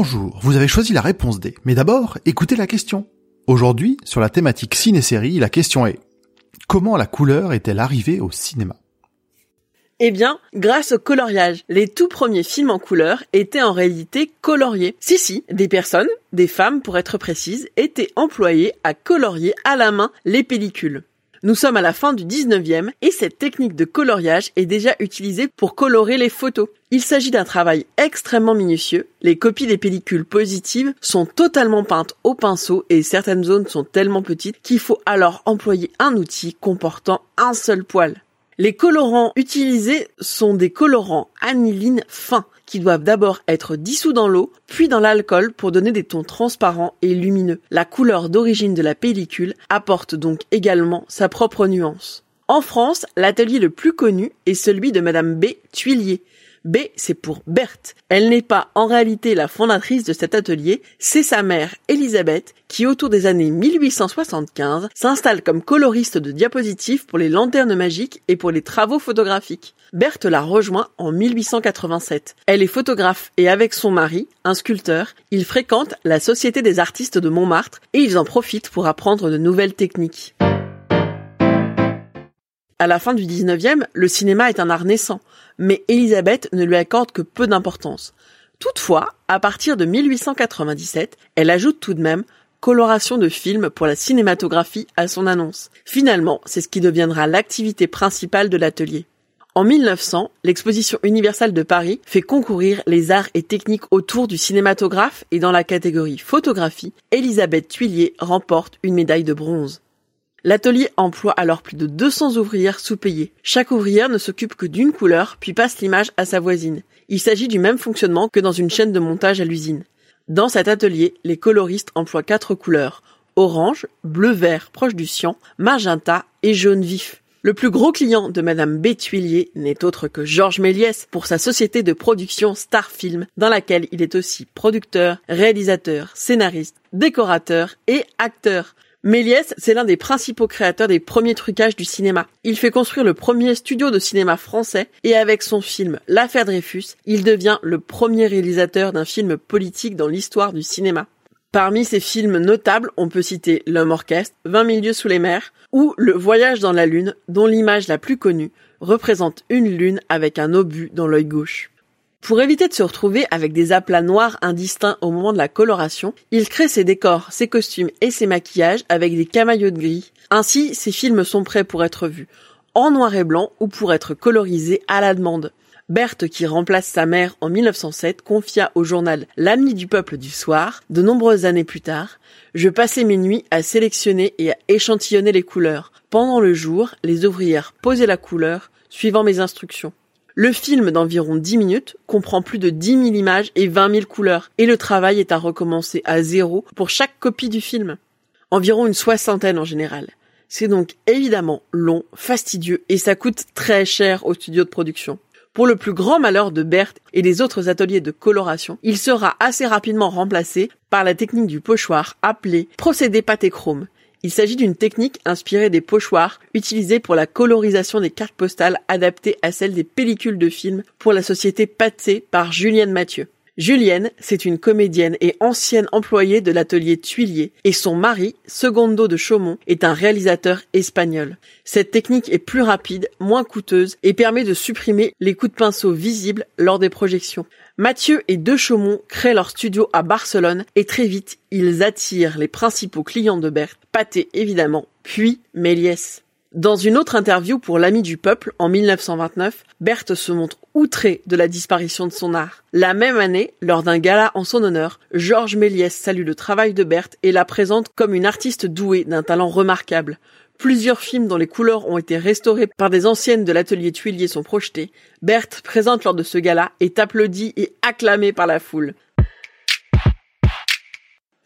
Bonjour, vous avez choisi la réponse D. Mais d'abord, écoutez la question. Aujourd'hui, sur la thématique ciné-série, la question est Comment la couleur est-elle arrivée au cinéma? Eh bien, grâce au coloriage, les tout premiers films en couleur étaient en réalité coloriés. Si si, des personnes, des femmes pour être précises, étaient employées à colorier à la main les pellicules. Nous sommes à la fin du 19e et cette technique de coloriage est déjà utilisée pour colorer les photos. Il s'agit d'un travail extrêmement minutieux. Les copies des pellicules positives sont totalement peintes au pinceau et certaines zones sont tellement petites qu'il faut alors employer un outil comportant un seul poil. Les colorants utilisés sont des colorants aniline fins qui doivent d'abord être dissous dans l'eau, puis dans l'alcool pour donner des tons transparents et lumineux. La couleur d'origine de la pellicule apporte donc également sa propre nuance. En France, l'atelier le plus connu est celui de Madame B. Tuilier, B, c'est pour Berthe. Elle n'est pas en réalité la fondatrice de cet atelier, c'est sa mère, Elisabeth, qui autour des années 1875 s'installe comme coloriste de diapositives pour les lanternes magiques et pour les travaux photographiques. Berthe la rejoint en 1887. Elle est photographe et avec son mari, un sculpteur, ils fréquentent la Société des artistes de Montmartre et ils en profitent pour apprendre de nouvelles techniques. À la fin du 19e, le cinéma est un art naissant, mais Elisabeth ne lui accorde que peu d'importance. Toutefois, à partir de 1897, elle ajoute tout de même coloration de films pour la cinématographie à son annonce. Finalement, c'est ce qui deviendra l'activité principale de l'atelier. En 1900, l'exposition universelle de Paris fait concourir les arts et techniques autour du cinématographe et dans la catégorie photographie, Elisabeth Tuillier remporte une médaille de bronze. L'atelier emploie alors plus de 200 ouvrières sous-payées. Chaque ouvrière ne s'occupe que d'une couleur, puis passe l'image à sa voisine. Il s'agit du même fonctionnement que dans une chaîne de montage à l'usine. Dans cet atelier, les coloristes emploient quatre couleurs. Orange, bleu-vert proche du cyan, magenta et jaune vif. Le plus gros client de Madame Bétuillier n'est autre que Georges Méliès pour sa société de production Starfilm, dans laquelle il est aussi producteur, réalisateur, scénariste, décorateur et acteur. Méliès, c'est l'un des principaux créateurs des premiers trucages du cinéma. Il fait construire le premier studio de cinéma français et avec son film L'affaire Dreyfus, il devient le premier réalisateur d'un film politique dans l'histoire du cinéma. Parmi ses films notables, on peut citer L'homme orchestre, 20 000 lieues sous les mers ou Le voyage dans la lune, dont l'image la plus connue représente une lune avec un obus dans l'œil gauche. Pour éviter de se retrouver avec des aplats noirs indistincts au moment de la coloration, il crée ses décors, ses costumes et ses maquillages avec des camaillots de gris. Ainsi, ses films sont prêts pour être vus en noir et blanc ou pour être colorisés à la demande. Berthe, qui remplace sa mère en 1907, confia au journal L'Ami du peuple du soir, de nombreuses années plus tard, je passais mes nuits à sélectionner et à échantillonner les couleurs. Pendant le jour, les ouvrières posaient la couleur, suivant mes instructions. Le film d'environ 10 minutes comprend plus de 10 000 images et 20 000 couleurs, et le travail est à recommencer à zéro pour chaque copie du film. Environ une soixantaine en général. C'est donc évidemment long, fastidieux, et ça coûte très cher au studio de production. Pour le plus grand malheur de Berthe et des autres ateliers de coloration, il sera assez rapidement remplacé par la technique du pochoir appelée procédé pâté-chrome, il s'agit d'une technique inspirée des pochoirs utilisés pour la colorisation des cartes postales adaptées à celles des pellicules de films pour la société Patsé par Julienne Mathieu. Julienne, c'est une comédienne et ancienne employée de l'atelier Tuilier, et son mari, Segundo de Chaumont, est un réalisateur espagnol. Cette technique est plus rapide, moins coûteuse et permet de supprimer les coups de pinceau visibles lors des projections. Mathieu et De Chaumont créent leur studio à Barcelone et très vite, ils attirent les principaux clients de Berthe, Pathé évidemment, puis Méliès. Dans une autre interview pour l'Ami du Peuple en 1929, Berthe se montre outrée de la disparition de son art. La même année, lors d'un gala en son honneur, Georges Méliès salue le travail de Berthe et la présente comme une artiste douée d'un talent remarquable. Plusieurs films dont les couleurs ont été restaurées par des anciennes de l'atelier Tuilier sont projetés. Berthe, présente lors de ce gala, est applaudie et acclamée par la foule.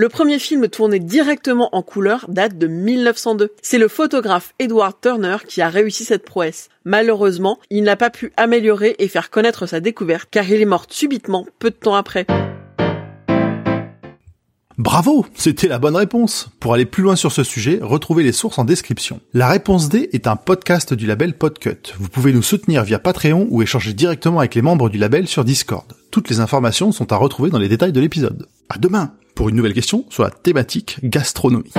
Le premier film tourné directement en couleur date de 1902. C'est le photographe Edward Turner qui a réussi cette prouesse. Malheureusement, il n'a pas pu améliorer et faire connaître sa découverte car il est mort subitement peu de temps après. Bravo, c'était la bonne réponse. Pour aller plus loin sur ce sujet, retrouvez les sources en description. La réponse D est un podcast du label Podcut. Vous pouvez nous soutenir via Patreon ou échanger directement avec les membres du label sur Discord. Toutes les informations sont à retrouver dans les détails de l'épisode. À demain pour une nouvelle question sur la thématique gastronomie.